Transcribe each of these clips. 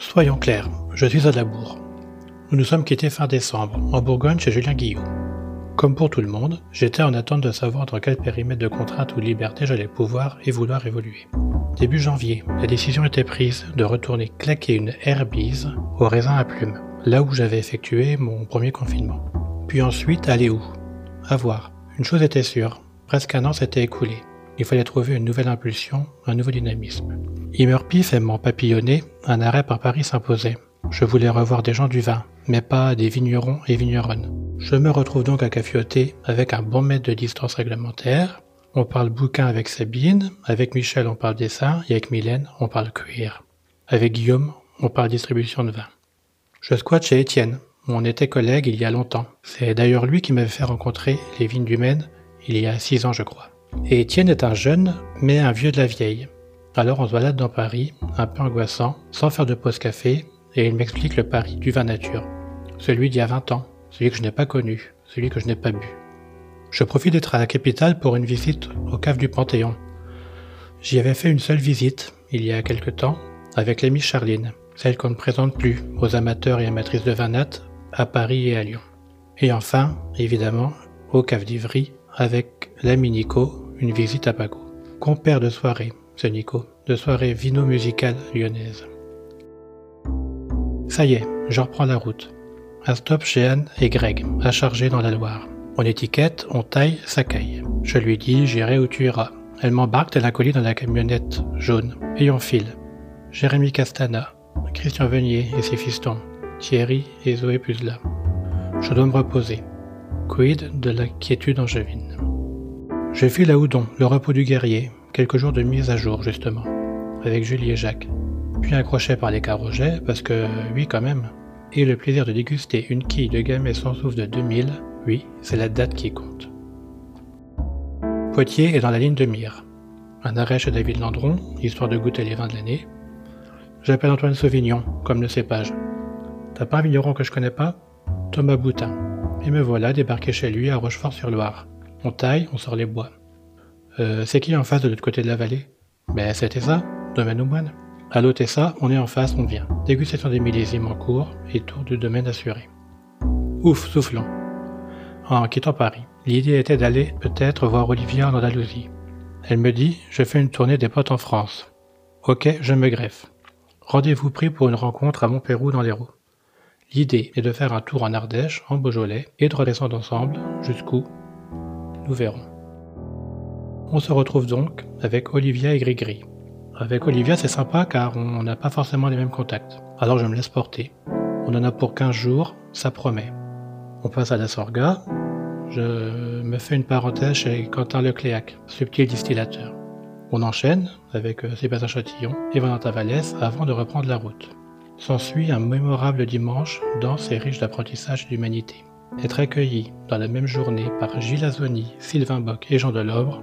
Soyons clairs, je suis à la bourre. Nous nous sommes quittés fin décembre, en Bourgogne chez Julien Guillot. Comme pour tout le monde, j'étais en attente de savoir dans quel périmètre de contrainte ou liberté j'allais pouvoir et vouloir évoluer. Début janvier, la décision était prise de retourner claquer une herbise au raisin à plumes, là où j'avais effectué mon premier confinement. Puis ensuite, aller où? À voir. Une chose était sûre, presque un an s'était écoulé. Il fallait trouver une nouvelle impulsion, un nouveau dynamisme. Pif aimant papillonner, un arrêt par Paris s'imposait. Je voulais revoir des gens du vin, mais pas des vignerons et vigneronnes. Je me retrouve donc à cafioter avec un bon mètre de distance réglementaire. On parle bouquin avec Sabine, avec Michel on parle dessin, et avec Mylène on parle cuir. Avec Guillaume, on parle distribution de vin. Je squatte chez Étienne, on était collègues il y a longtemps. C'est d'ailleurs lui qui m'avait fait rencontrer les vignes du Maine il y a six ans je crois. Et Étienne est un jeune, mais un vieux de la vieille. Alors on se balade dans Paris, un peu angoissant, sans faire de pause café, et il m'explique le Paris du vin nature. Celui d'il y a 20 ans, celui que je n'ai pas connu, celui que je n'ai pas bu. Je profite d'être à la capitale pour une visite au cave du Panthéon. J'y avais fait une seule visite, il y a quelque temps, avec l'amie Charline, celle qu'on ne présente plus aux amateurs et amatrices de vin nat à Paris et à Lyon. Et enfin, évidemment, au cave d'Ivry, avec l'ami Nico, une visite à Paco. Compère de soirée, ce Nico, de soirée vino-musicale lyonnaise. Ça y est, je reprends la route. Un stop chez Anne et Greg, à charger dans la Loire. On étiquette, on taille, ça caille. Je lui dis, j'irai où tu iras. Elle m'embarque tel un colis dans la camionnette jaune. Et on file. Jérémy Castana, Christian Venier et ses fistons, Thierry et Zoé Puzla. Je dois me reposer. Quid de la quiétude angevine. Je file à Houdon, le repos du guerrier, quelques jours de mise à jour justement, avec Julie et Jacques. Puis un crochet par les carojets, parce que, oui quand même. Et le plaisir de déguster une quille de gamay sans souffle de 2000, oui, c'est la date qui compte. Poitiers est dans la ligne de mire. Un arrêt chez David Landron, histoire de goûter les vins de l'année. J'appelle Antoine Sauvignon, comme le cépage. T'as pas un vigneron que je connais pas? Thomas Boutin. Et me voilà débarqué chez lui à Rochefort-sur-Loire. On taille, on sort les bois. Euh, c'est qui en face de l'autre côté de la vallée? Ben c'était ça, domaine au moine. À ça, on est en face, on vient. Dégustation des millésimes en cours et tour du domaine assuré. Ouf, soufflons. En quittant Paris, l'idée était d'aller peut-être voir Olivia en Andalousie. Elle me dit Je fais une tournée des potes en France. Ok, je me greffe. Rendez-vous pris pour une rencontre à Montpérou dans l'Hérault. L'idée est de faire un tour en Ardèche, en Beaujolais, et de redescendre ensemble jusqu'où Nous verrons. On se retrouve donc avec Olivia et Grigri. Avec Olivia, c'est sympa car on n'a pas forcément les mêmes contacts. Alors je me laisse porter. On en a pour 15 jours, ça promet. On passe à la Sorga. Je me fais une parenthèse chez Quentin Lecléac, subtil distillateur. On enchaîne avec euh, Sébastien Chatillon et Valentin Vallès avant de reprendre la route. S'ensuit un mémorable dimanche dense et riche d'apprentissage d'humanité. Être accueilli dans la même journée par Gilles Azoni, Sylvain Bock et Jean Delobres,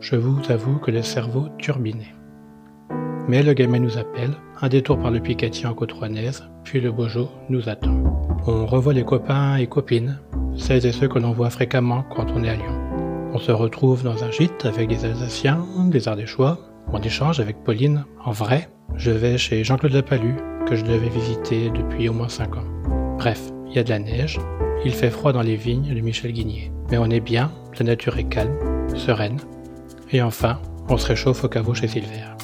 je vous avoue que le cerveau turbinait. Mais le gamin nous appelle, un détour par le Picatier en côte puis le Bojo nous attend. On revoit les copains et copines, celles et ceux que l'on voit fréquemment quand on est à Lyon. On se retrouve dans un gîte avec des Alsaciens, des Ardéchois, on échange avec Pauline en vrai. Je vais chez Jean-Claude Lapalu, que je devais visiter depuis au moins 5 ans. Bref, il y a de la neige, il fait froid dans les vignes de Michel Guigné, mais on est bien, la nature est calme, sereine, et enfin, on se réchauffe au caveau chez Silver.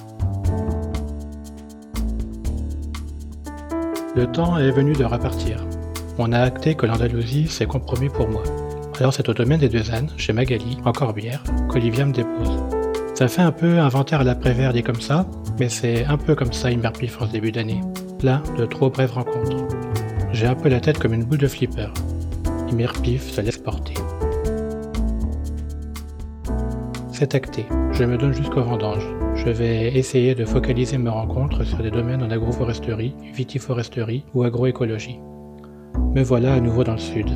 Le temps est venu de repartir. On a acté que l'Andalousie s'est compromis pour moi. Alors c'est au domaine des deux ânes, chez Magali, en Corbière, qu'Olivia me dépose. Ça fait un peu inventaire à l'après-vert dit comme ça, mais c'est un peu comme ça Immerpif en ce début d'année plein de trop brèves rencontres. J'ai un peu la tête comme une boule de flipper. Pif se laisse porter. C'est acté, je me donne jusqu'au vendange. Je vais essayer de focaliser mes rencontres sur des domaines en agroforesterie, vitiforesterie ou agroécologie. Me voilà à nouveau dans le sud.